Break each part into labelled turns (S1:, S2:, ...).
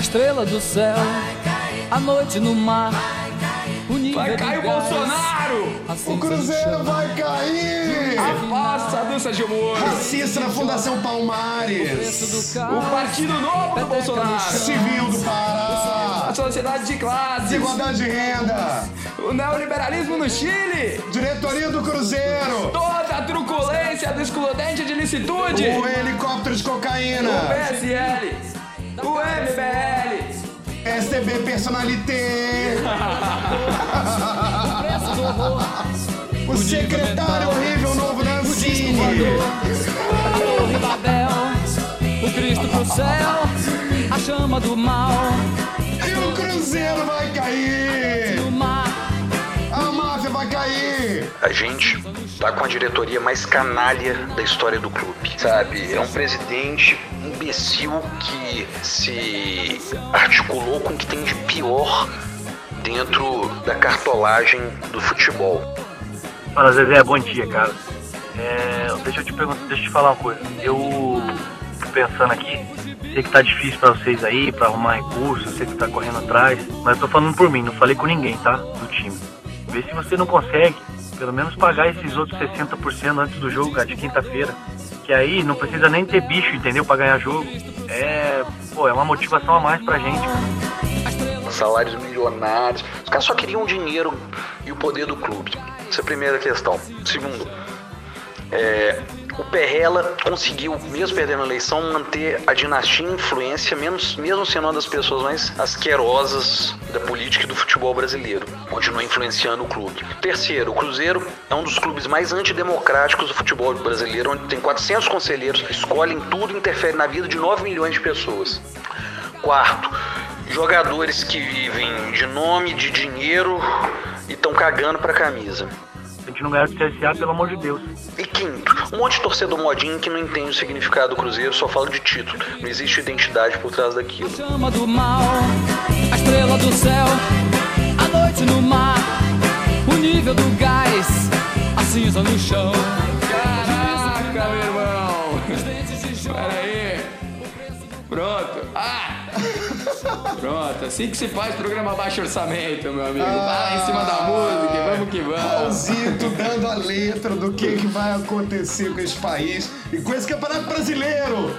S1: a estrela do céu, a noite no mar.
S2: Vai cair o Bolsonaro!
S3: O Cruzeiro vai cair!
S2: Afasta a dança de humor!
S3: Racista na Fundação Palmares!
S2: O Partido Novo do Bolsonaro!
S3: Civil do Pará!
S2: A sociedade de classes!
S3: Desigualdade de renda!
S2: O neoliberalismo no Chile!
S3: Diretoria do Cruzeiro!
S2: Toda a truculência do excludente de licitude!
S3: O helicóptero de cocaína!
S2: O PSL! O MBL!
S3: STB Personalité! o secretário horrível novo da Ancine!
S1: A torre Babel, o Cristo pro céu, a chama do mal.
S3: E o Cruzeiro vai cair! A
S4: gente tá com a diretoria mais canalha da história do clube. Sabe? É um presidente imbecil que se articulou com o que tem de pior dentro da cartolagem do futebol.
S5: Fala Zezé, bom dia, cara. É, deixa eu te perguntar, deixa eu te falar uma coisa. Eu pensando aqui, sei que tá difícil pra vocês aí, pra arrumar recursos, sei que tá correndo atrás, mas eu tô falando por mim, não falei com ninguém, tá? Do time. Vê se você não consegue, pelo menos pagar esses outros 60% antes do jogo, cara, de quinta-feira. Que aí não precisa nem ter bicho, entendeu? Pra ganhar jogo. É, pô, é uma motivação a mais pra gente.
S4: Salários milionários. Os caras só queriam o dinheiro e o poder do clube. Essa é a primeira questão. Segundo, é, o Perrella conseguiu, mesmo perdendo a eleição, manter a dinastia e influência, menos, mesmo sendo uma das pessoas mais asquerosas da política e do futebol brasileiro. Continua influenciando o clube. Terceiro, o Cruzeiro é um dos clubes mais antidemocráticos do futebol brasileiro, onde tem 400 conselheiros que escolhem tudo e interferem na vida de 9 milhões de pessoas. Quarto, jogadores que vivem de nome, de dinheiro e estão cagando pra camisa.
S5: A gente não ganhar do CSA, pelo amor de Deus.
S4: E quinto, um monte de torcedor modinho que não entende o significado do Cruzeiro, só fala de título. Não existe identidade por trás daquilo.
S1: chama do mal, a estrela do céu, a noite no mar, o nível do gás, a cinza no chão.
S2: Pronto, assim que se faz programa baixo orçamento, meu amigo. Vai em cima da música, vamos que vamos.
S3: Raulzito dando a letra do que, que vai acontecer com esse país e com esse campeonato brasileiro.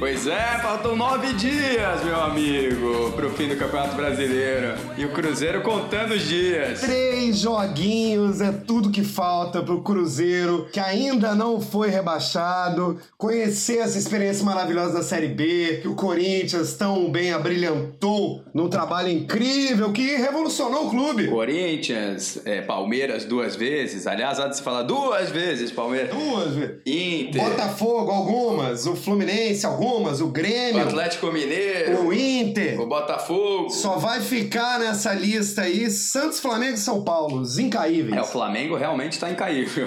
S2: Pois é, faltam nove dias, meu amigo, pro fim do Campeonato Brasileiro. E o Cruzeiro contando os dias.
S3: Três joguinhos é tudo que falta pro Cruzeiro, que ainda não foi rebaixado, conhecer essa experiência maravilhosa da Série B, que o Corinthians tão bem abrilhantou num trabalho incrível que revolucionou o clube.
S2: Corinthians, é, Palmeiras duas vezes. Aliás, há de se falar duas vezes, Palmeiras.
S3: Duas vezes.
S2: Inter,
S3: Botafogo, algumas, o Fluminense, algumas, o
S2: o
S3: Grêmio,
S2: Atlético Mineiro,
S3: o Inter.
S2: o Botafogo.
S3: Só vai ficar nessa lista aí Santos, Flamengo e São Paulo, os incaíveis.
S2: É, o Flamengo realmente tá incaível.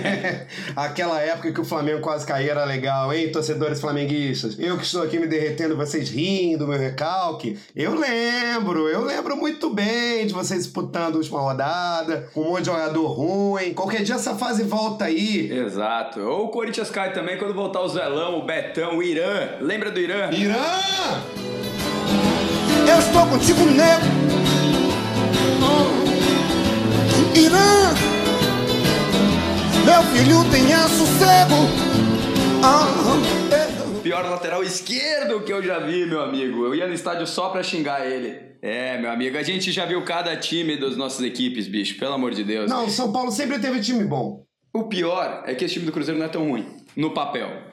S3: Aquela época que o Flamengo quase caía era legal, hein, torcedores flamenguistas? Eu que estou aqui me derretendo, vocês rindo, meu recalque. Eu lembro, eu lembro muito bem de vocês disputando a última rodada, com um monte de jogador ruim. Qualquer dia essa fase volta aí.
S2: Exato. Ou o Corinthians cai também quando voltar o Zelão, o Betão, o Irã. Lembra do Irã?
S3: Irã!
S6: Eu estou contigo, nego. Irã, meu filho tenha sossego. Ah, é.
S2: Pior lateral esquerdo que eu já vi, meu amigo. Eu ia no estádio só pra xingar ele. É, meu amigo, a gente já viu cada time das nossas equipes, bicho, pelo amor de Deus.
S3: Não, o São Paulo sempre teve time bom.
S2: O pior é que esse time do Cruzeiro não é tão ruim, no papel.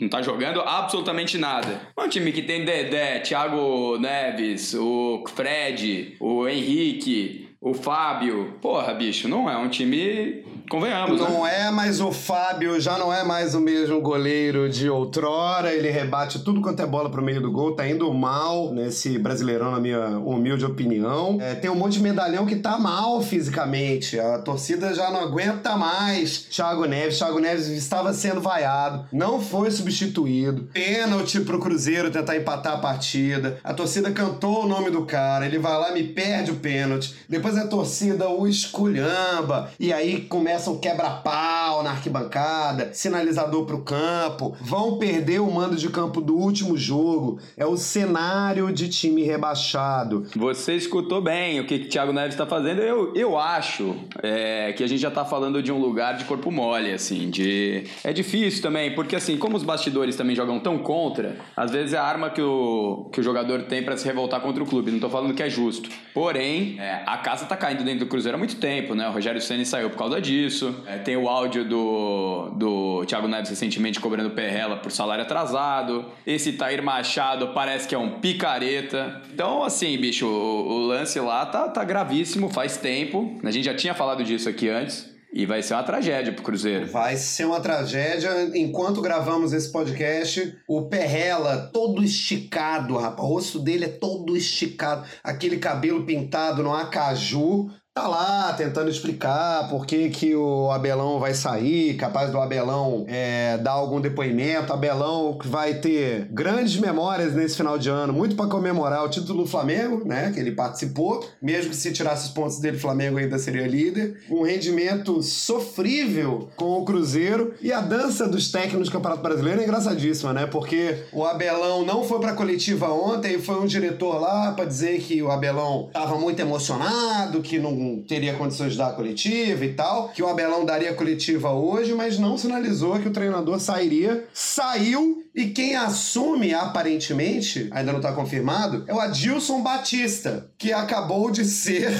S2: Não tá jogando absolutamente nada. Um time que tem Dedé, Thiago Neves, o Fred, o Henrique, o Fábio. Porra, bicho, não é um time. Convenhamos, né?
S3: Não é, mas o Fábio já não é mais o mesmo goleiro de outrora. Ele rebate tudo quanto é bola pro meio do gol. Tá indo mal nesse Brasileirão, na minha humilde opinião. É, tem um monte de medalhão que tá mal fisicamente. A torcida já não aguenta mais. Thiago Neves. Thiago Neves estava sendo vaiado. Não foi substituído. Pênalti pro Cruzeiro tentar empatar a partida. A torcida cantou o nome do cara. Ele vai lá, me perde o pênalti. Depois a torcida o esculhamba. E aí começa começam quebra-pau na arquibancada, sinalizador pro campo, vão perder o mando de campo do último jogo. É o cenário de time rebaixado.
S2: Você escutou bem o que o Thiago Neves está fazendo. Eu, eu acho é, que a gente já tá falando de um lugar de corpo mole, assim, de... É difícil também, porque assim, como os bastidores também jogam tão contra, às vezes é a arma que o, que o jogador tem para se revoltar contra o clube. Não tô falando que é justo. Porém, é, a casa tá caindo dentro do Cruzeiro há muito tempo, né? O Rogério Ceni saiu por causa disso. É, tem o áudio do, do Thiago Neves recentemente cobrando perrela por salário atrasado. Esse Tair Machado parece que é um picareta. Então, assim, bicho, o, o lance lá tá, tá gravíssimo faz tempo. A gente já tinha falado disso aqui antes. E vai ser uma tragédia pro Cruzeiro.
S3: Vai ser uma tragédia. Enquanto gravamos esse podcast, o Perrela, todo esticado, rapaz. O rosto dele é todo esticado. Aquele cabelo pintado no acaju. Tá lá tentando explicar por que, que o Abelão vai sair, capaz do Abelão é, dar algum depoimento. Abelão vai ter grandes memórias nesse final de ano, muito para comemorar o título do Flamengo, né? Que ele participou. Mesmo que se tirasse os pontos dele, o Flamengo ainda seria líder. Um rendimento sofrível com o Cruzeiro. E a dança dos técnicos do Campeonato Brasileiro é engraçadíssima, né? Porque o Abelão não foi pra coletiva ontem, foi um diretor lá para dizer que o Abelão tava muito emocionado, que não teria condições de dar a coletiva e tal, que o Abelão daria a coletiva hoje, mas não sinalizou que o treinador sairia. Saiu e quem assume, aparentemente, ainda não está confirmado, é o Adilson Batista, que acabou de ser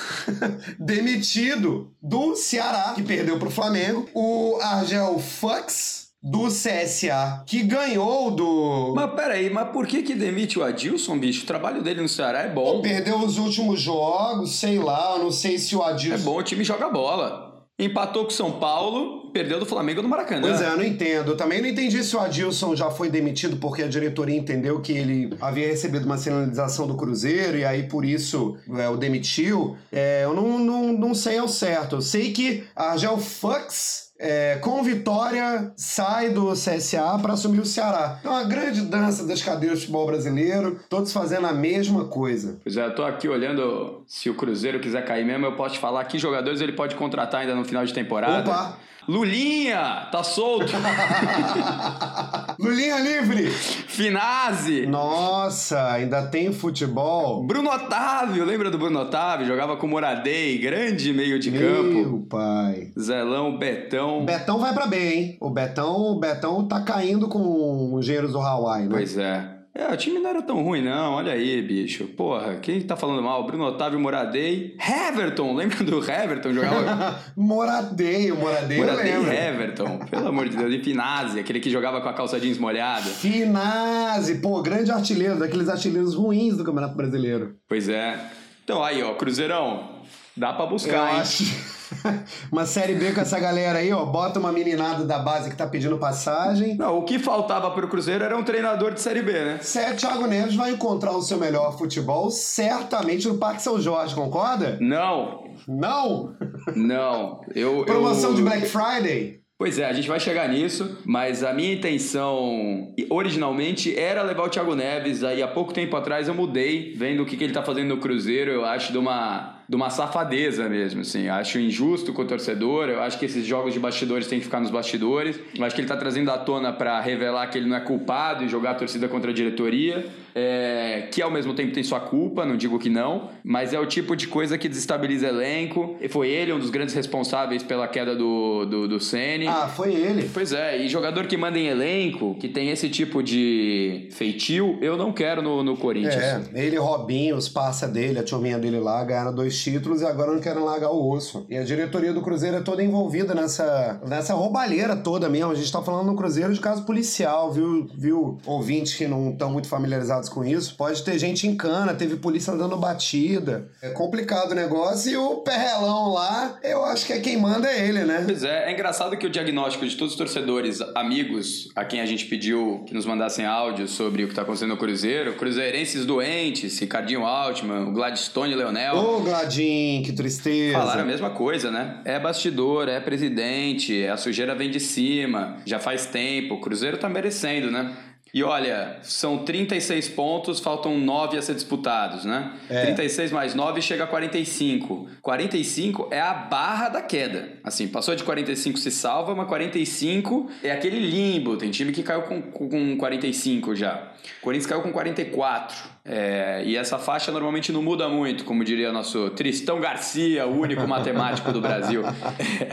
S3: demitido do Ceará, que perdeu para o Flamengo. O Argel Fux do CSA, que ganhou do.
S2: Mas peraí, mas por que que demite o Adilson, bicho? O trabalho dele no Ceará é bom.
S3: Perdeu os últimos jogos, sei lá, eu não sei se o
S2: É
S3: Adilson.
S2: bom, o time joga bola. Empatou com o São Paulo, perdeu do Flamengo no Maracanã.
S3: Pois é, eu não entendo. Eu também não entendi se o Adilson já foi demitido porque a diretoria entendeu que ele havia recebido uma sinalização do Cruzeiro e aí por isso é, o demitiu. É, eu não, não, não sei ao certo. Eu sei que a Argel Fux. É, com vitória, sai do CSA para assumir o Ceará. É uma grande dança das cadeiras do futebol brasileiro, todos fazendo a mesma coisa.
S2: Pois é, eu tô aqui olhando se o Cruzeiro quiser cair mesmo, eu posso te falar que jogadores ele pode contratar ainda no final de temporada.
S3: Opa!
S2: Lulinha, tá solto.
S3: Lulinha livre!
S2: Finazzi.
S3: Nossa, ainda tem futebol?
S2: Bruno Otávio, lembra do Bruno Otávio? Jogava com o Moradei, grande meio de campo.
S3: Meu pai.
S2: Zelão, Betão.
S3: O Betão vai pra bem, hein? O Betão, o Betão tá caindo com os engenheiros do Hawaii, né?
S2: Pois é. É, o time não era tão ruim, não. Olha aí, bicho. Porra, quem tá falando mal? Bruno Otávio, Moradei. Heverton, lembra do Heverton? Jogava.
S3: Moradei, o Moradei eu
S2: Moradei e Heverton. Pelo amor de Deus. E Finazzi, aquele que jogava com a calça jeans molhada.
S3: Finazzi, pô, grande artilheiro, daqueles artilheiros ruins do Campeonato Brasileiro.
S2: Pois é. Então aí, ó, Cruzeirão. Dá pra
S3: Eu
S2: buscar, hein?
S3: acho. uma série B com essa galera aí, ó. Bota uma meninada da base que tá pedindo passagem.
S2: Não, o que faltava pro Cruzeiro era um treinador de Série B, né?
S3: Sé- Thiago Neves vai encontrar o seu melhor futebol certamente no Parque São Jorge, concorda?
S2: Não,
S3: Não!
S2: não. Eu,
S3: Promoção
S2: eu...
S3: de Black Friday?
S2: Pois é, a gente vai chegar nisso, mas a minha intenção originalmente era levar o Thiago Neves. Aí há pouco tempo atrás eu mudei, vendo o que, que ele tá fazendo no Cruzeiro, eu acho de uma, de uma safadeza mesmo, assim. Eu acho injusto com o torcedor, eu acho que esses jogos de bastidores têm que ficar nos bastidores. Eu acho que ele tá trazendo à tona para revelar que ele não é culpado e jogar a torcida contra a diretoria, é, que ao mesmo tempo tem sua culpa, não digo que não, mas é o tipo de coisa que desestabiliza elenco. E foi ele um dos grandes responsáveis pela queda do, do, do Ceni.
S3: Ah, foi ele.
S2: Pois é, e jogador que manda em elenco, que tem esse tipo de feitio, eu não quero no, no Corinthians.
S3: É, ele, Robinho, os parça dele, a turminha dele lá, ganharam dois títulos e agora não querem largar o osso. E a diretoria do Cruzeiro é toda envolvida nessa, nessa roubalheira toda mesmo. A gente tá falando no Cruzeiro de caso policial, viu? Viu? Ouvintes que não estão muito familiarizados com isso. Pode ter gente em cana, teve polícia dando batida. É complicado o negócio e o perrelão lá, eu acho que é quem manda é ele, né?
S2: Pois é, é engraçado que o diagnóstico de todos os torcedores, amigos, a quem a gente pediu que nos mandassem áudio sobre o que está acontecendo no Cruzeiro, cruzeirenses doentes, Ricardinho Altman, o Gladstone Leonel,
S3: Ô, Gladim, que tristeza.
S2: Falaram a mesma coisa, né? É bastidor, é presidente, a sujeira vem de cima, já faz tempo, o Cruzeiro tá merecendo, né? E olha, são 36 pontos, faltam 9 a ser disputados, né?
S3: É.
S2: 36 mais 9 chega a 45. 45 é a barra da queda. Assim, passou de 45 se salva, mas 45 é aquele limbo. Tem time que caiu com, com 45 já. O Corinthians caiu com 44. É, e essa faixa normalmente não muda muito, como diria nosso Tristão Garcia, o único matemático do Brasil.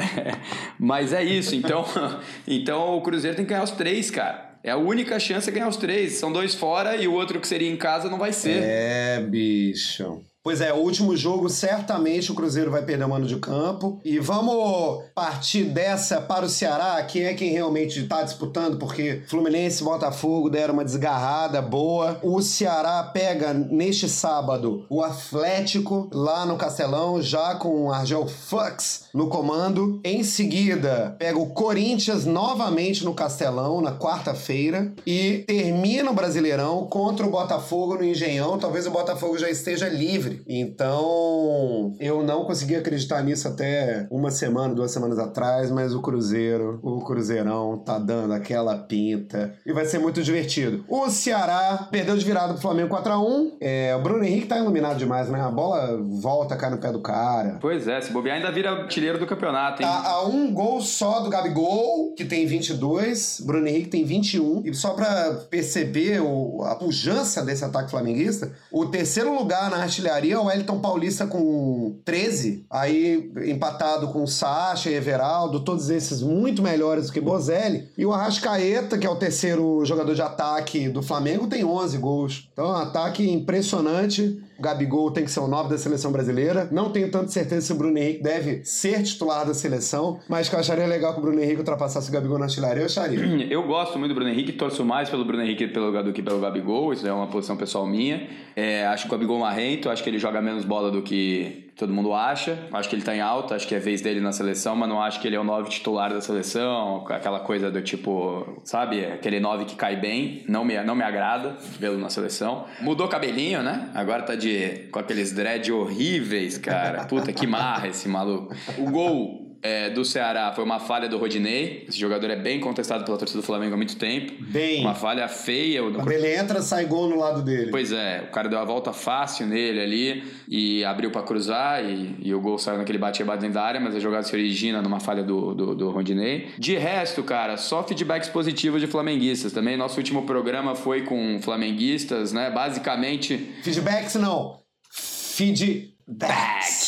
S2: mas é isso, então, então o Cruzeiro tem que ganhar os três, cara. É a única chance é ganhar os três. São dois fora e o outro que seria em casa não vai ser.
S3: É, bicho. Pois é, o último jogo certamente o Cruzeiro vai perder o mano de campo. E vamos partir dessa para o Ceará, quem é quem realmente está disputando, porque Fluminense e Botafogo deram uma desgarrada boa. O Ceará pega neste sábado o Atlético lá no Castelão, já com o Argel Fux no comando. Em seguida, pega o Corinthians novamente no Castelão na quarta-feira e termina o Brasileirão contra o Botafogo no Engenhão. Talvez o Botafogo já esteja livre. Então, eu não consegui acreditar nisso até uma semana, duas semanas atrás, mas o Cruzeiro, o Cruzeirão tá dando aquela pinta e vai ser muito divertido. O Ceará perdeu de virada pro Flamengo 4x1. É, o Bruno Henrique tá iluminado demais, né? A bola volta, cai no pé do cara.
S2: Pois é, se bobear ainda vira artilheiro do campeonato, hein?
S3: Tá a um gol só do Gabigol, que tem 22, Bruno Henrique tem 21. E só pra perceber o- a pujança desse ataque flamenguista, o terceiro lugar na artilharia é o Wellington Paulista com 13, aí empatado com Sacha Everaldo, todos esses muito melhores do que Bozelli. E o Arrascaeta, que é o terceiro jogador de ataque do Flamengo, tem 11 gols. Então, é um ataque impressionante. Gabigol tem que ser o 9 da seleção brasileira. Não tenho tanta certeza se o Bruno Henrique deve ser titular da seleção, mas que eu acharia legal que o Bruno Henrique ultrapassasse o Gabigol na artilharia, eu acharia.
S2: Eu gosto muito do Bruno Henrique, torço mais pelo Bruno Henrique pelo, do que pelo Gabigol, isso é uma posição pessoal minha. É, acho que o Gabigol marrento, acho que ele joga menos bola do que todo mundo acha. Acho que ele tá em alta, acho que é vez dele na seleção, mas não acho que ele é o 9 titular da seleção, aquela coisa do tipo, sabe, aquele 9 que cai bem, não me, não me agrada vê-lo na seleção. Mudou cabelinho, né? Agora tá de com aqueles dread horríveis, cara. Puta que marra esse maluco. O gol é, do Ceará foi uma falha do Rodinei. Esse jogador é bem contestado pela torcida do Flamengo há muito tempo.
S3: Bem.
S2: Uma falha feia. o-
S3: Quando ele entra, sai gol no lado dele.
S2: Pois é, o cara deu a volta fácil nele ali e abriu pra cruzar e, e o gol saiu naquele bate-bate dentro da área, mas a jogada se origina numa falha do, do, do Rodinei. De resto, cara, só feedbacks positivos de flamenguistas também. Nosso último programa foi com flamenguistas, né? Basicamente,
S3: Feedbacks não. Feedbacks.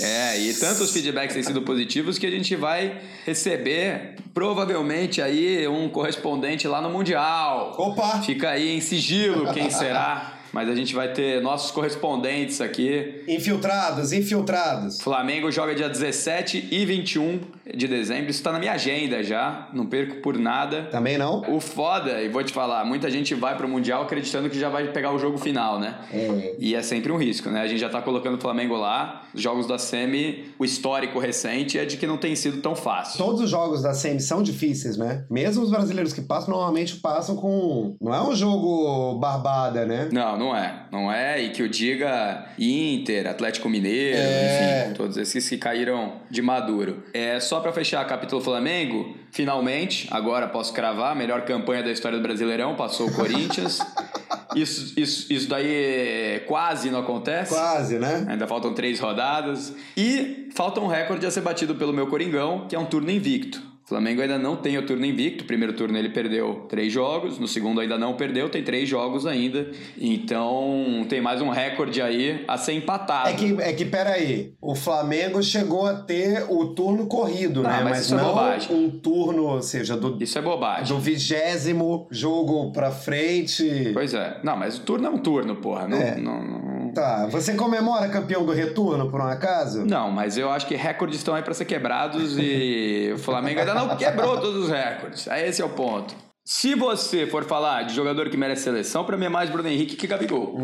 S2: É, e tantos feedbacks têm sido positivos que a gente vai receber provavelmente aí um correspondente lá no Mundial.
S3: Opa!
S2: Fica aí em sigilo quem será, mas a gente vai ter nossos correspondentes aqui.
S3: Infiltrados, infiltrados.
S2: Flamengo joga dia 17 e 21 de dezembro. Isso tá na minha agenda já, não perco por nada.
S3: Também não?
S2: O foda, e vou te falar, muita gente vai pro Mundial acreditando que já vai pegar o jogo final, né?
S3: É.
S2: E é sempre um risco, né? A gente já tá colocando o Flamengo lá. Os jogos da Semi, o histórico recente é de que não tem sido tão fácil.
S3: Todos os jogos da SEMI são difíceis, né? Mesmo os brasileiros que passam, normalmente passam com. Não é um jogo barbada, né?
S2: Não, não é. Não é. E que eu diga Inter, Atlético Mineiro,
S3: É.
S2: enfim, todos esses que caíram de maduro. É só pra fechar capítulo Flamengo, finalmente, agora posso cravar, a melhor campanha da história do Brasileirão, passou o Corinthians. Isso, isso, isso daí é, quase não acontece.
S3: Quase, né?
S2: Ainda faltam três rodadas. E falta um recorde a ser batido pelo meu Coringão, que é um turno invicto. O Flamengo ainda não tem o turno invicto. O primeiro turno ele perdeu três jogos, no segundo ainda não perdeu, tem três jogos ainda. Então tem mais um recorde aí a ser empatado.
S3: É que, é que, peraí, o Flamengo chegou a ter o turno corrido,
S2: Não,
S3: né?
S2: mas
S3: Mas,
S2: isso é
S3: não
S2: bobagem.
S3: um turno, ou seja, do,
S2: Isso é bobagem.
S3: do vigésimo jogo pra frente.
S2: Pois é. Não, mas o turno é um turno, porra. Não,
S3: É.
S2: não, não-
S3: Tá, você comemora campeão do retorno, por um acaso?
S2: Não, mas eu acho que recordes estão aí pra ser quebrados e o Flamengo ainda não quebrou todos os recordes. Esse é o ponto. Se você for falar de jogador que merece seleção, pra mim é mais Bruno Henrique que Gabigol.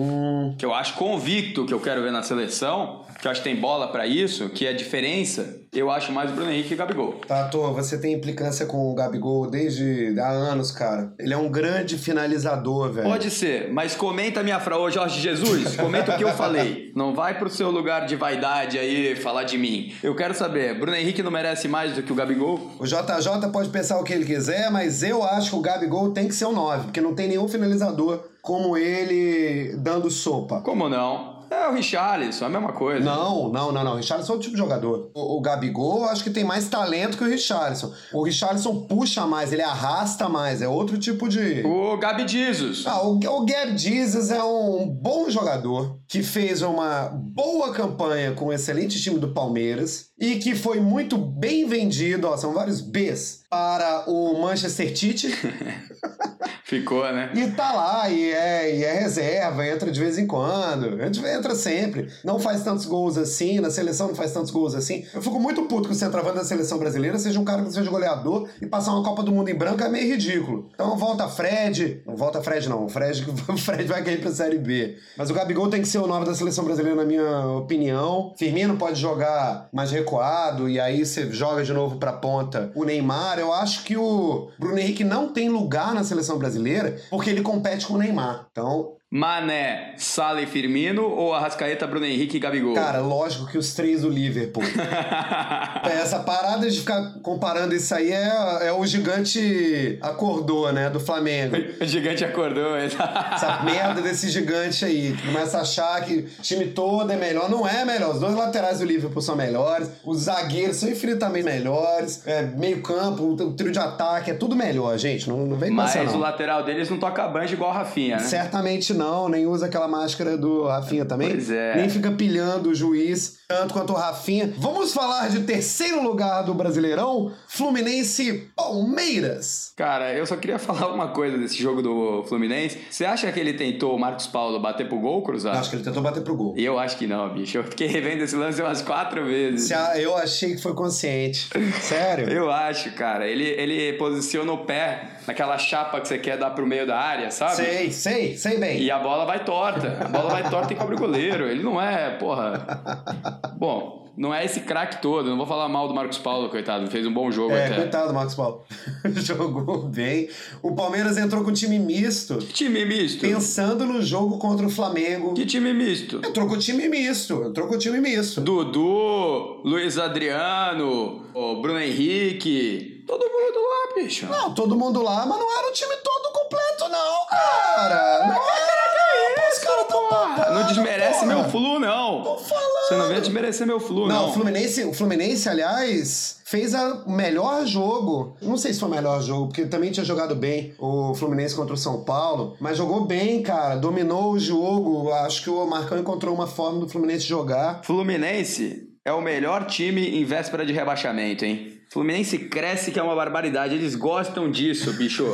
S2: Que eu acho convicto que eu quero ver na seleção, que eu acho que tem bola pra isso, que a diferença Eu acho mais Bruno Henrique que o Gabigol.
S3: Tato, você tem implicância com o Gabigol desde há anos, cara. Ele é um grande finalizador, velho.
S2: Pode ser, mas comenta a minha frase, ô Jorge Jesus, comenta o que eu falei. Não vai pro seu lugar de vaidade aí falar de mim. Eu quero saber, Bruno Henrique não merece mais do que o Gabigol?
S3: O JJ pode pensar o que ele quiser, mas eu acho que o Gabigol tem que ser o 9, porque não tem nenhum finalizador como ele dando sopa.
S2: Como não? É o Richarlison, a mesma coisa.
S3: Não, não, não, não. O Richarlison é outro tipo de jogador. O, o Gabigol, acho que tem mais talento que o Richarlison. O Richarlison puxa mais, ele arrasta mais, é outro tipo de.
S2: O Gabi Jesus.
S3: Ah, o, o Gab Jesus é um bom jogador que fez uma boa campanha com o excelente time do Palmeiras e que foi muito bem vendido, ó, são vários Bs, para o Manchester City.
S2: Ficou, né?
S3: E tá lá, e é, e é reserva, entra de vez em quando. Entra sempre. Não faz tantos gols assim, na seleção não faz tantos gols assim. Eu fico muito puto que o centroavante da seleção brasileira seja um cara que seja goleador e passar uma Copa do Mundo em branco é meio ridículo. Então volta Fred. Não volta Fred, não. O Fred, o Fred vai cair pra Série B. Mas o Gabigol tem que ser o nome da seleção brasileira, na minha opinião. Firmino pode jogar mais recuado e aí você joga de novo pra ponta o Neymar. Eu acho que o Bruno Henrique não tem lugar na seleção brasileira porque ele compete com o Neymar. Então,
S2: Mané, Sala e Firmino ou Arrascaeta, Bruno Henrique e Gabigol?
S3: Cara, lógico que os três do Liverpool. Essa parada de ficar comparando isso aí é, é o gigante acordou, né? Do Flamengo.
S2: o gigante acordou.
S3: Essa merda desse gigante aí. Que começa a achar que o time todo é melhor. Não é melhor. Os dois laterais do Liverpool são melhores. Os zagueiros são infinitamente melhores. É, meio campo, o trio de ataque, é tudo melhor, gente. Não, não vem com
S2: Mas
S3: não.
S2: o lateral deles não toca banjo igual o Rafinha, né?
S3: Certamente não, nem usa aquela máscara do Rafinha também.
S2: Pois é.
S3: Nem fica pilhando o juiz, tanto quanto o Rafinha. Vamos falar de terceiro lugar do Brasileirão, Fluminense Palmeiras.
S2: Cara, eu só queria falar uma coisa desse jogo do Fluminense. Você acha que ele tentou o Marcos Paulo bater pro gol, cruzado?
S3: Acho que ele tentou bater pro gol.
S2: Eu acho que não, bicho. Eu fiquei revendo esse lance umas quatro vezes.
S3: A- Eu achei que foi consciente. Sério?
S2: Eu acho, cara. Ele, ele posiciona o pé naquela chapa que você quer dar pro meio da área, sabe?
S3: Sei, sei, sei bem.
S2: E a bola vai torta. A bola vai torta e cobre o goleiro. Ele não é, porra. Bom, não é esse craque todo. Não vou falar mal do Marcos Paulo, coitado. Fez um bom jogo
S3: É,
S2: até.
S3: coitado do Marcos Paulo. Jogou bem. O Palmeiras entrou com time misto,
S2: Que time misto?
S3: pensando no jogo contra o Flamengo.
S2: Que time misto?
S3: Entrou com time misto. Entrou com time misto.
S2: Dudu, Luiz Adriano, o Bruno Henrique. Todo mundo lá, bicho.
S3: Não, todo mundo lá, mas não era o time todo completo, não, cara. Não era, não. Pô, os caras tão
S2: Ah, não desmerece
S3: porra.
S2: meu flu, não.
S3: Tô falando.
S2: Você não vem desmerecer meu flu,
S3: Não,
S2: não.
S3: o Fluminense, o Fluminense, aliás, fez o melhor jogo. Não sei se foi o melhor jogo, porque também tinha jogado bem o Fluminense contra o São Paulo, mas jogou bem, cara. Dominou o jogo. Acho que o Marcão encontrou uma forma do Fluminense jogar.
S2: Fluminense é o melhor time em véspera de rebaixamento, hein? Fluminense cresce que é uma barbaridade. Eles gostam disso, bicho.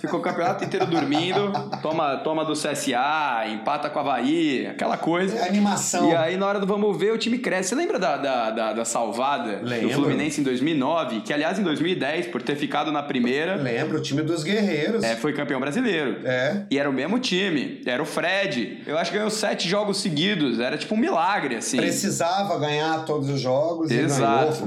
S2: Fica o campeonato inteiro dormindo, toma, toma do CSA, empata com a Havaí, aquela coisa.
S3: É animação.
S2: E aí, na hora do vamos ver, o time cresce. Você lembra da, da, da, da salvada
S3: Lembro.
S2: do Fluminense em 2009? Que, aliás, em 2010, por ter ficado na primeira,
S3: Lembra o time dos guerreiros.
S2: é, foi campeão brasileiro.
S3: É.
S2: E era o mesmo time. Era o Fred. Eu acho que ganhou sete jogos seguidos. Era tipo um milagre, assim.
S3: Precisava ganhar todos os jogos e ganhou.
S2: Exato.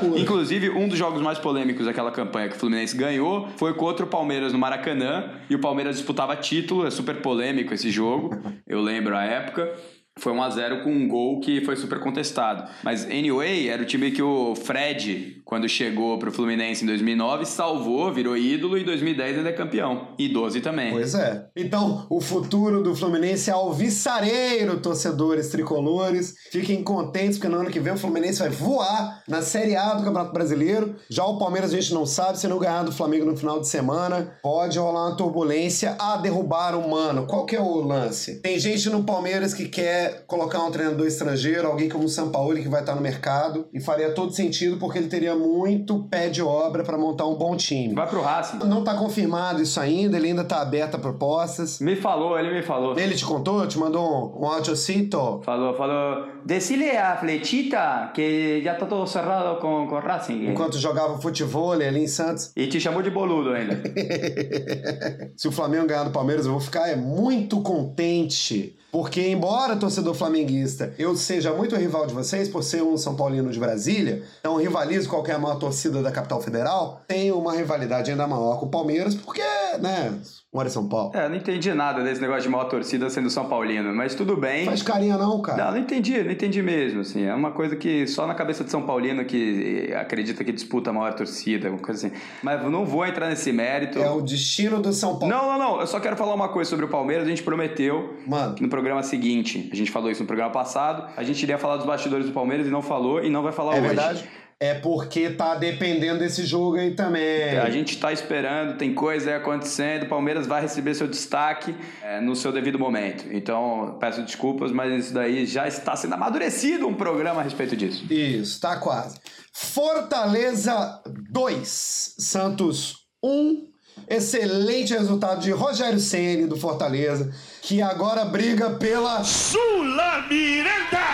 S3: Foi
S2: Inclusive, um dos jogos mais polêmicos daquela campanha que o Fluminense ganhou foi contra o Palmeiras no Maracanã. E o Palmeiras disputava título. É super polêmico esse jogo. Eu lembro a época. Foi 1x0 com um gol que foi super contestado. Mas, anyway, era o time que o Fred, quando chegou pro Fluminense em 2009, salvou, virou ídolo e em 2010 ainda é campeão. E 12 também.
S3: Pois é. Então, o futuro do Fluminense é alvissareiro, torcedores tricolores. Fiquem contentes, porque no ano que vem o Fluminense vai voar na Série A do Campeonato Brasileiro. Já o Palmeiras a gente não sabe, se não ganhar do Flamengo no final de semana, pode rolar uma turbulência a derrubar o mano. Qual que é o lance? Tem gente no Palmeiras que quer colocar um treinador estrangeiro, alguém como o Sampaoli que vai estar no mercado, e faria todo sentido porque ele teria muito pé de obra para montar um bom time.
S2: Vai pro Racing.
S3: Não tá confirmado isso ainda, ele ainda tá aberto a propostas.
S2: Me falou, ele me falou.
S3: Ele te contou? Te mandou um, um audiocito?
S2: Falou, falou. Decile a Flechita que já tá todo cerrado com, com Racing.
S3: Enquanto jogava futebol ali em Santos.
S2: E te chamou de boludo ainda.
S3: Se o Flamengo ganhar do Palmeiras, eu vou ficar é, muito contente. Porque, embora torcedor flamenguista eu seja muito rival de vocês, por ser um São Paulino de Brasília, então rivalizo qualquer maior torcida da capital federal, tenho uma rivalidade ainda maior com o Palmeiras, porque, né, mora em São Paulo.
S2: É, não entendi nada desse negócio de maior torcida sendo São Paulino, mas tudo bem.
S3: Faz carinha não, cara.
S2: Não, não entendi, não entendi mesmo, assim. É uma coisa que só na cabeça de São Paulino que acredita que disputa a maior torcida, uma coisa assim. Mas não vou entrar nesse mérito.
S3: É o destino do São Paulo.
S2: Não, não, não. Eu só quero falar uma coisa sobre o Palmeiras. A gente prometeu
S3: Mano.
S2: no programa seguinte, a gente falou isso no programa passado, a gente iria falar dos bastidores do Palmeiras e não falou e não vai falar
S3: É
S2: hoje.
S3: verdade? É porque tá dependendo desse jogo aí também.
S2: A gente tá esperando, tem coisa aí acontecendo, o Palmeiras vai receber seu destaque é, no seu devido momento. Então, peço desculpas, mas isso daí já está sendo amadurecido um programa a respeito disso.
S3: Isso, tá quase. Fortaleza 2, Santos 1. Excelente resultado de Rogério Ceni do Fortaleza, que agora briga pela
S7: Sula Miranda!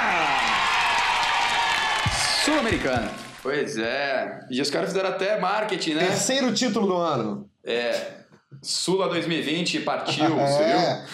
S2: Sul-Americana. Pois é. E os caras fizeram até marketing, né?
S3: terceiro título do ano.
S2: É. Sula 2020 partiu, você
S3: É,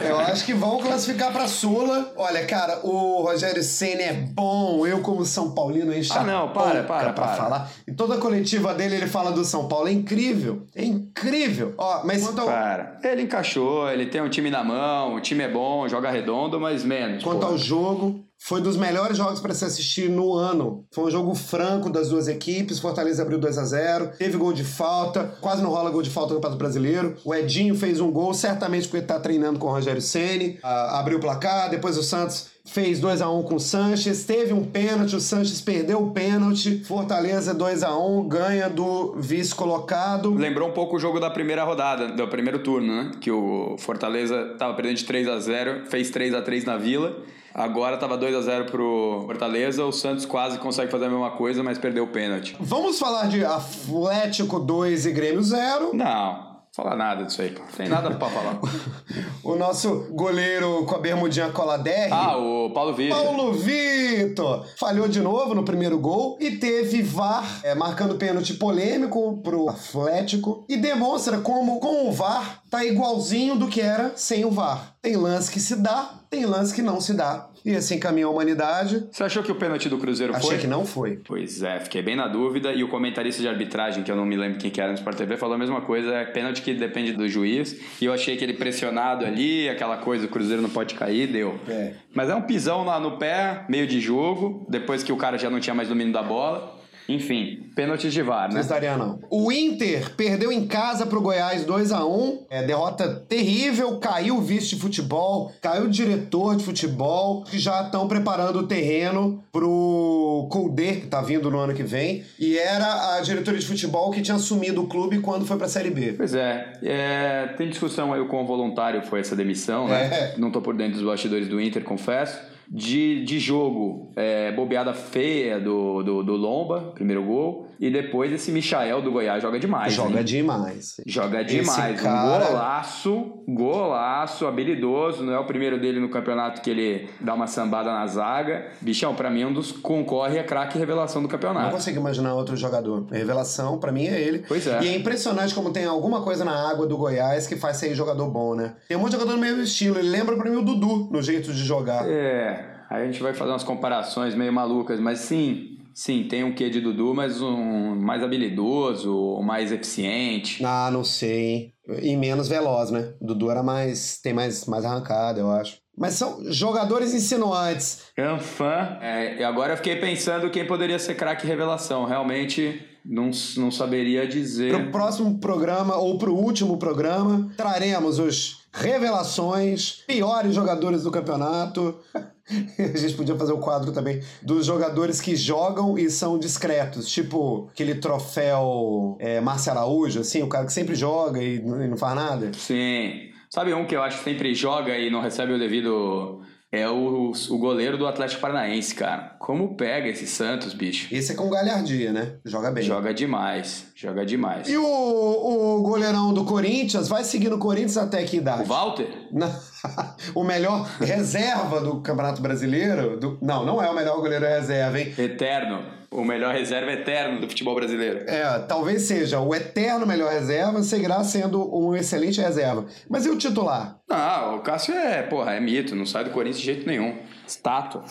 S2: viu?
S3: eu acho que vão classificar pra Sula. Olha, cara, o Rogério Ceni é bom. Eu, como São Paulino, encho
S2: Ah, não, para, para, para.
S3: falar. E toda a coletiva dele, ele fala do São Paulo. É incrível. É incrível. Ó, mas quanto ao,
S2: Cara, ele encaixou, ele tem um time na mão, o time é bom, joga redondo, mas menos.
S3: Quanto
S2: pô.
S3: ao jogo, foi dos melhores jogos para se assistir no ano. Foi um jogo franco das duas equipes. Fortaleza abriu 2 a 0 teve gol de falta, quase não rola gol de falta no Campeonato Brasileiro. O Edinho fez um gol, certamente porque tá treinando com o Rogério Ceni. Ah, abriu o placar, depois o Santos fez 2 a 1 com o Sanches, teve um pênalti, o Sanches perdeu o pênalti. Fortaleza 2 a 1 ganha do vice colocado.
S2: Lembrou um pouco o jogo da primeira rodada, do primeiro turno, né? Que o Fortaleza tava perdendo de 3 a 0 fez 3 a 3 na Vila. Agora tava 2 a 0 pro Fortaleza, o Santos quase consegue fazer a mesma coisa, mas perdeu o pênalti.
S3: Vamos falar de Atlético 2 e Grêmio 0.
S2: Não, fala nada disso aí, pô. Tem nada pra falar.
S3: O nosso goleiro com a bermudinha cola DR.
S2: ah, o Paulo Vitor.
S3: Paulo Vitor falhou de novo no primeiro gol e teve VAR é, marcando pênalti polêmico pro Atlético e demonstra como com o VAR tá igualzinho do que era sem o VAR. Tem lance que se dá, tem lance que não se dá. E assim caminha a humanidade.
S2: Você achou que o pênalti do Cruzeiro
S3: Achei
S2: foi?
S3: que não foi.
S2: Pois é, fiquei bem na dúvida. E o comentarista de arbitragem, que eu não me lembro quem que era no Sport TV, falou a mesma coisa. É pênalti que depende do juiz. E eu achei que ele pressionado ali, aquela coisa, o Cruzeiro não pode cair, deu.
S3: É.
S2: Mas é um pisão lá no pé, meio de jogo, depois que o cara já não tinha mais domínio da bola. Enfim, pênaltis de VAR, né?
S3: Não estaria não. O Inter perdeu em casa pro Goiás 2 a 1 é, derrota terrível, caiu o vice de futebol, caiu o diretor de futebol, que já estão preparando o terreno pro Colder, que tá vindo no ano que vem, e era a diretoria de futebol que tinha assumido o clube quando foi pra Série B.
S2: Pois é, é, tem discussão aí o quão voluntário foi essa demissão, né?
S3: É.
S2: Não tô por dentro dos bastidores do Inter, confesso. De, de jogo, é, bobeada feia do, do, do Lomba, primeiro gol. E depois esse Michael do Goiás joga demais.
S3: Joga
S2: hein?
S3: demais.
S2: Joga
S3: Esse
S2: demais.
S3: cara-
S2: Um golaço, golaço, habilidoso. Não é o primeiro dele no campeonato que ele dá uma sambada na zaga. Bichão, pra mim, é um dos concorre a craque revelação do
S3: Não
S2: campeonato.
S3: consigo imaginar outro jogador. A revelação, pra mim, é ele.
S2: Pois é.
S3: E é impressionante como tem alguma coisa na água do Goiás que faz sair jogador bom, né? Tem um monte de jogador no mesmo estilo. Ele lembra pra mim o Dudu no jeito de jogar.
S2: É, aí a gente vai fazer umas comparações meio malucas, mas sim, sim, tem um quê de Dudu, mas um mais habilidoso, mais eficiente.
S3: Ah, não sei? E menos veloz, né? O Dudu era mais. tem mais, mais arrancada, eu acho. Mas são jogadores insinuantes.
S2: Canfã. É, e agora eu fiquei pensando quem poderia ser craque revelação. Realmente não, não saberia dizer.
S3: Pro próximo programa, ou pro último programa, traremos os revelações, piores jogadores do campeonato. A gente podia fazer o quadro também dos jogadores que jogam e são discretos. Tipo aquele troféu é, Márcio Araújo, assim, o cara que sempre joga e não faz nada.
S2: Sim. Sabe um que eu acho que sempre joga e não recebe o devido. É o, o goleiro do Atlético Paranaense, cara. Como pega esse Santos, bicho?
S3: Esse é com galhardia, né? Joga bem.
S2: Joga demais. Joga demais.
S3: E o, o goleirão do Corinthians vai seguir no Corinthians até que idade?
S2: O Walter?
S3: Na- o melhor reserva do Campeonato Brasileiro. do- Não, não é o melhor goleiro reserva, hein?
S2: Eterno. O melhor reserva eterno do futebol brasileiro.
S3: É, talvez seja o eterno melhor reserva, seguirá sendo um excelente reserva. Mas e o titular?
S2: Não, o Cássio é, porra, é mito, não sai do Corinthians de jeito nenhum. Estátua.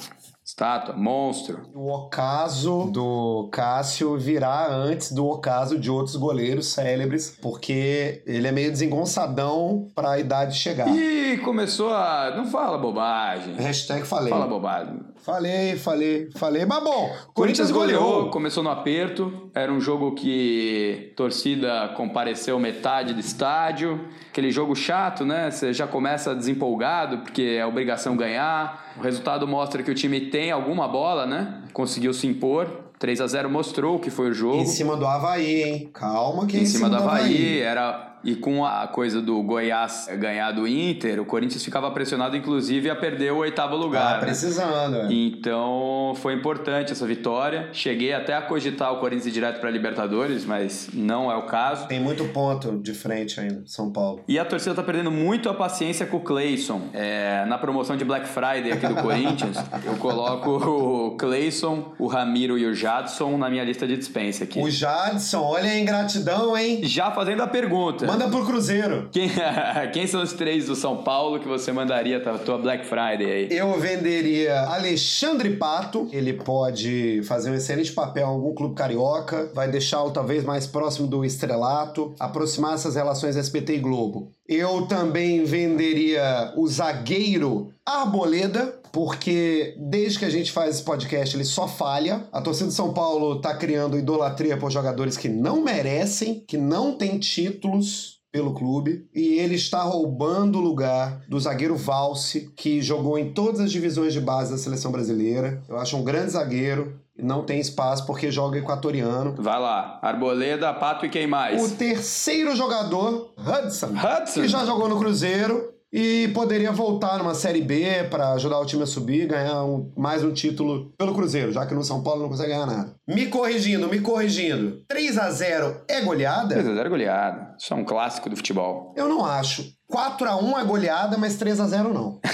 S2: Estátua, monstro.
S3: O ocaso do Cássio virá antes do ocaso de outros goleiros célebres, porque ele é meio desengonçadão pra idade chegar.
S2: E começou a. Não fala bobagem.
S3: Hashtag falei.
S2: Fala bobagem.
S3: Falei, falei, falei. Mas bom,
S2: Corinthians
S3: Corinthians
S2: goleou,
S3: goleou.
S2: começou no aperto. Era um jogo que torcida compareceu metade do estádio. Aquele jogo chato, né? Você já começa desempolgado porque é obrigação ganhar. O resultado mostra que o time tem alguma bola, né? Conseguiu se impor. 3 a 0 mostrou que foi o jogo.
S3: Em cima do Havaí, hein? Calma que é
S2: em cima do Havaí, era e com a coisa do Goiás ganhar do Inter, o Corinthians ficava pressionado inclusive a perder o oitavo lugar.
S3: Tá
S2: né?
S3: precisando, é.
S2: Então foi importante essa vitória. Cheguei até a cogitar o Corinthians ir direto para Libertadores, mas não é o caso.
S3: Tem muito ponto de frente ainda, São Paulo.
S2: E a torcida tá perdendo muito a paciência com o Cleison. É, na promoção de Black Friday aqui do Corinthians, eu coloco o Cleison, o Ramiro e o Jadson na minha lista de dispensa aqui.
S3: O Jadson, olha a ingratidão, hein?
S2: Já fazendo a pergunta.
S3: Manda pro Cruzeiro.
S2: Quem, quem são os três do São Paulo que você mandaria pra tua Black Friday aí?
S3: Eu venderia Alexandre Pato. Ele pode fazer um excelente papel em algum clube carioca. Vai deixá-lo talvez mais próximo do estrelato. Aproximar essas relações SBT e Globo. Eu também venderia o zagueiro Arboleda. Porque desde que a gente faz esse podcast ele só falha. A torcida de São Paulo tá criando idolatria por jogadores que não merecem, que não têm títulos pelo clube e ele está roubando o lugar do zagueiro Valse, que jogou em todas as divisões de base da seleção brasileira. Eu acho um grande zagueiro. e Não tem espaço porque joga equatoriano.
S2: Vai lá, Arboleda, Pato e quem mais?
S3: O terceiro jogador, Hudson,
S2: Hudson?
S3: que já jogou no Cruzeiro e poderia voltar numa Série B para ajudar o time a subir, ganhar um- mais um título pelo Cruzeiro, já que no São Paulo não consegue ganhar nada. Me corrigindo, me corrigindo. 3 a 0 é goleada?
S2: 3 a 0 goleada. Isso é um clássico do futebol.
S3: Eu não acho. 4 a 1 é goleada, mas 3 a 0 não.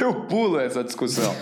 S2: Eu pulo essa discussão.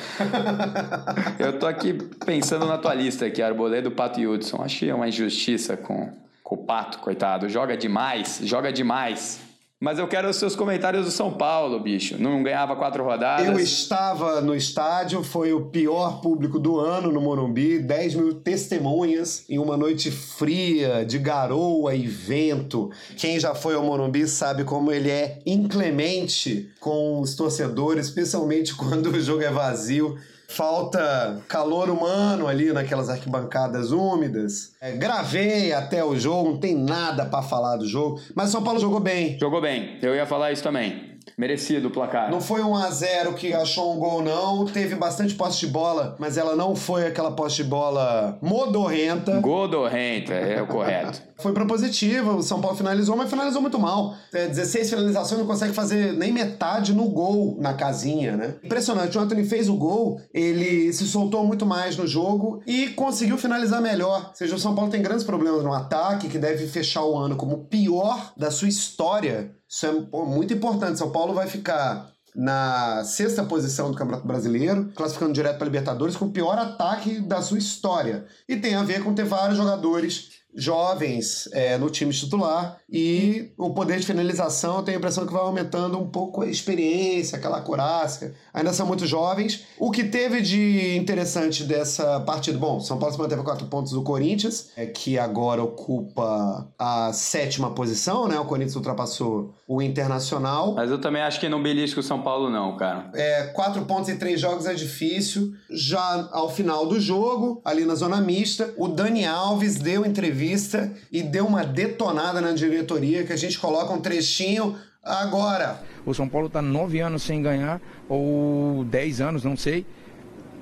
S2: Eu tô aqui pensando na tua lista aqui, Arboleda, Pato e Hudson. Achei uma injustiça com, com o Pato, coitado. Joga demais, joga demais. Mas eu quero os seus comentários do São Paulo, bicho. Não ganhava quatro rodadas.
S3: Eu estava no estádio, foi o pior público do ano no Morumbi, 10 mil testemunhas em uma noite fria, de garoa e vento. Quem já foi ao Morumbi sabe como ele é inclemente com os torcedores, especialmente quando o jogo é vazio. Falta calor humano ali naquelas arquibancadas úmidas. É, gravei até o jogo, não tem nada pra falar do jogo, mas o São Paulo jogou bem.
S2: Jogou bem. Eu ia falar isso também. Merecido o placar.
S3: Não foi um a 0 que achou um gol, não. Teve bastante posse de bola, mas ela não foi aquela posse de bola modorrenta.
S2: Godorrenta, é o correto.
S3: Foi propositiva, o São Paulo finalizou, mas finalizou muito mal. É, 16 finalizações, não consegue fazer nem metade no gol na casinha, né? Impressionante, o Anthony fez o gol, ele se soltou muito mais no jogo e conseguiu finalizar melhor. Ou seja, o São Paulo tem grandes problemas no ataque, que deve fechar o ano como o pior da sua história. Isso é muito importante. São Paulo vai ficar na sexta posição do Campeonato Brasileiro, classificando direto para Libertadores com o pior ataque da sua história. E tem a ver com ter vários jogadores jovens é, no time titular e o poder de finalização eu tenho a impressão que vai aumentando um pouco a experiência, aquela curácia. Ainda são muito jovens. O que teve de interessante dessa partida? Bom, São Paulo se manteve a quatro pontos do Corinthians, é, que agora ocupa a sétima posição, né? O Corinthians ultrapassou o Internacional.
S2: Mas eu também acho que não belisco o São Paulo, não, cara.
S3: É, quatro pontos em três jogos é difícil. Já ao final do jogo, ali na zona mista, o Dani Alves deu entrevista e deu uma detonada na diretoria que a gente coloca um trechinho agora.
S8: O São Paulo está nove anos sem ganhar, ou dez anos, não sei,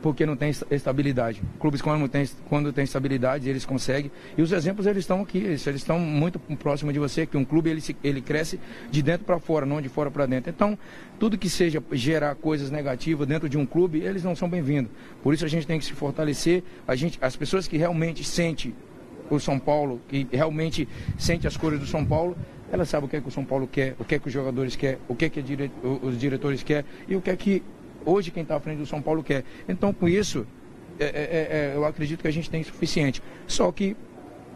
S8: porque não tem esta- estabilidade. Clubes quando tem, quando tem estabilidade, eles conseguem. E os exemplos, eles estão aqui, eles estão muito próximos de você, que um clube, ele, ele cresce de dentro para fora, não de fora para dentro. Então, tudo que seja gerar coisas negativas dentro de um clube, eles não são bem-vindos. Por isso a gente tem que se fortalecer. A gente, as pessoas que realmente sentem o São Paulo, que realmente sente as cores do São Paulo, ela sabe o que é que o São Paulo quer, o que é que os jogadores querem, o que é que dire- os diretores querem e o que é que hoje quem está à frente do São Paulo quer. Então, com isso, é, é, é, eu acredito que a gente tem suficiente. Só que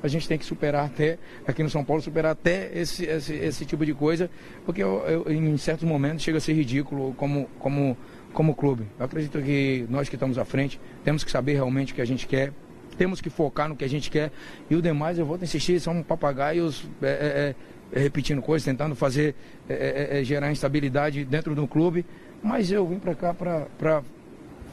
S8: a gente tem que superar até, aqui no São Paulo, superar até esse, esse, esse tipo de coisa, porque eu, eu, em certos momentos chega a ser ridículo como, como, como clube. Eu acredito que nós que estamos à frente temos que saber realmente o que a gente quer, temos que focar no que a gente quer e o demais eu vou insistir, são papagaios é, é, repetindo coisas, tentando fazer, gerar instabilidade dentro do clube, mas eu vim para cá para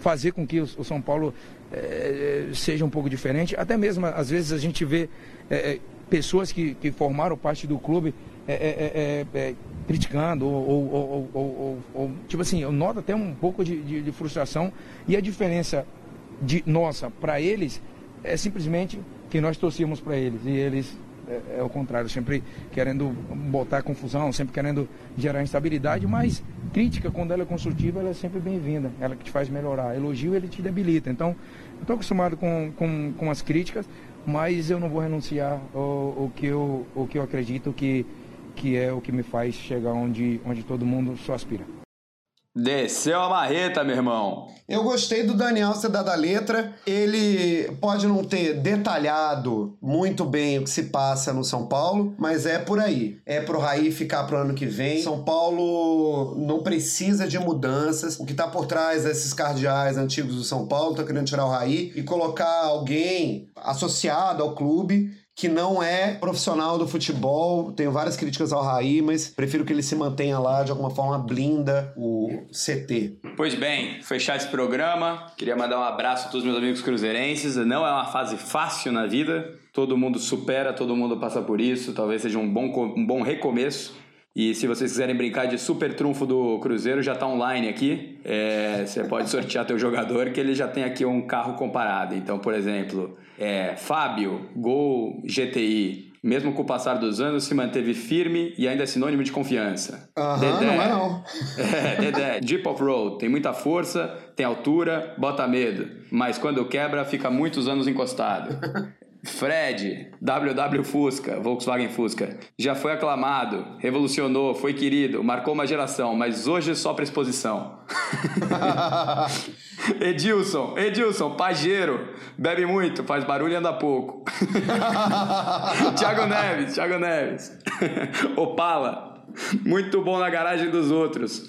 S8: fazer com que o, o São Paulo é, seja um pouco diferente. Até mesmo, às vezes, a gente vê é, pessoas que, que formaram parte do clube é, é, criticando, ou, ou, ou, ou, tipo assim, eu noto até um pouco de, de, de frustração. E a diferença de nossa para eles é simplesmente que nós torcíamos para eles e eles é, é, o contrário, sempre querendo botar confusão, sempre querendo gerar instabilidade, mas crítica, quando ela é construtiva, ela é sempre bem-vinda, ela que te faz melhorar. Elogio, ele te debilita. Então, eu estou acostumado com, com, com as críticas, mas eu não vou renunciar o, o, que, eu, o que eu acredito que, que é o que me faz chegar onde, onde todo mundo só aspira.
S2: Desceu a marreta, meu irmão.
S3: Eu gostei do Daniel ser dado a letra. Ele pode não ter detalhado muito bem o que se passa no São Paulo, mas é por aí. É pro Raí ficar pro ano que vem. São Paulo não precisa de mudanças. O que tá por trás desses cardeais antigos do São Paulo tá querendo tirar o Raí e colocar alguém associado ao clube que não é profissional do futebol. Tenho várias críticas ao Raí, mas prefiro que ele se mantenha lá, de alguma forma blinda o CT.
S2: Pois bem, fechar esse programa. Queria mandar um abraço a todos os meus amigos cruzeirenses. Não é uma fase fácil na vida. Todo mundo supera, todo mundo passa por isso. Talvez seja um bom, um bom recomeço. E se vocês quiserem brincar de super trunfo do Cruzeiro, já está online aqui. É, você pode sortear teu jogador, que ele já tem aqui um carro comparado. Então, por exemplo, é, Fábio, Gol, GTI. Mesmo com o passar dos anos, se manteve firme e ainda é sinônimo de confiança.
S3: Aham, Dedé, não é não.
S2: É, Dedé, Jeep Off-Road, tem muita força, tem altura, bota medo. Mas quando quebra, fica muitos anos encostado. Fred, WW Fusca, Volkswagen Fusca, já foi aclamado, revolucionou, foi querido, marcou uma geração, mas hoje só para exposição. Edilson, Edilson, pajeiro, bebe muito, faz barulho e anda pouco. Thiago Neves, Thiago Neves. Opala, muito bom na garagem dos outros.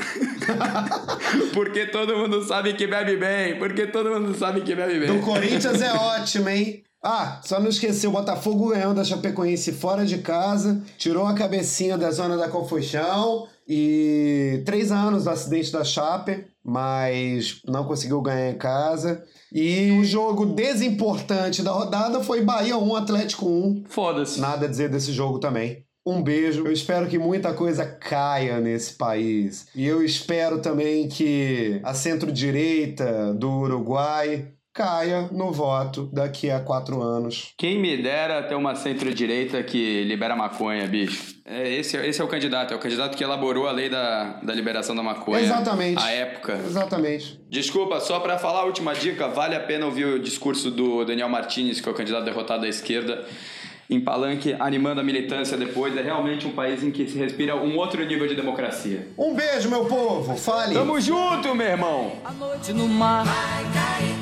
S2: porque todo mundo sabe que bebe bem. Porque todo mundo sabe que bebe bem.
S3: Do Corinthians é ótimo, hein? Ah, só não esquecer, o Botafogo ganhou da Chapecoense fora de casa, tirou a cabecinha da zona da Confuxão e três anos do acidente da Chape, mas não conseguiu ganhar em casa. E o jogo desimportante da rodada foi Bahia 1, Atlético 1.
S2: Foda-se.
S3: Nada a dizer desse jogo também. Um beijo. Eu espero que muita coisa caia nesse país. E eu espero também que a centro-direita do Uruguai caia no voto daqui a quatro anos.
S2: Quem me dera ter uma centro-direita que libera maconha, bicho. É, esse, esse é o candidato, é o candidato que elaborou a lei da, da liberação da maconha.
S3: Exatamente.
S2: A época.
S3: Exatamente.
S2: Desculpa, só para falar a última dica, vale a pena ouvir o discurso do Daniel Martinez, que é o candidato derrotado da esquerda em Palanque, animando a militância depois. É realmente um país em que se respira um outro nível de democracia.
S3: Um beijo, meu povo. Fale.
S2: Tamo junto, meu irmão.
S1: A noite no mar,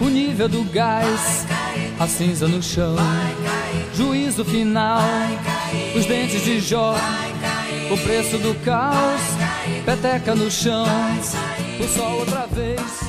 S1: o nível do gás, a cinza no chão, juízo final, os dentes de Jó, o preço do caos, peteca no chão, o sol outra vez.